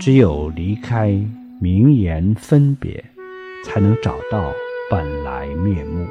只有离开名言分别才能找到本来面目。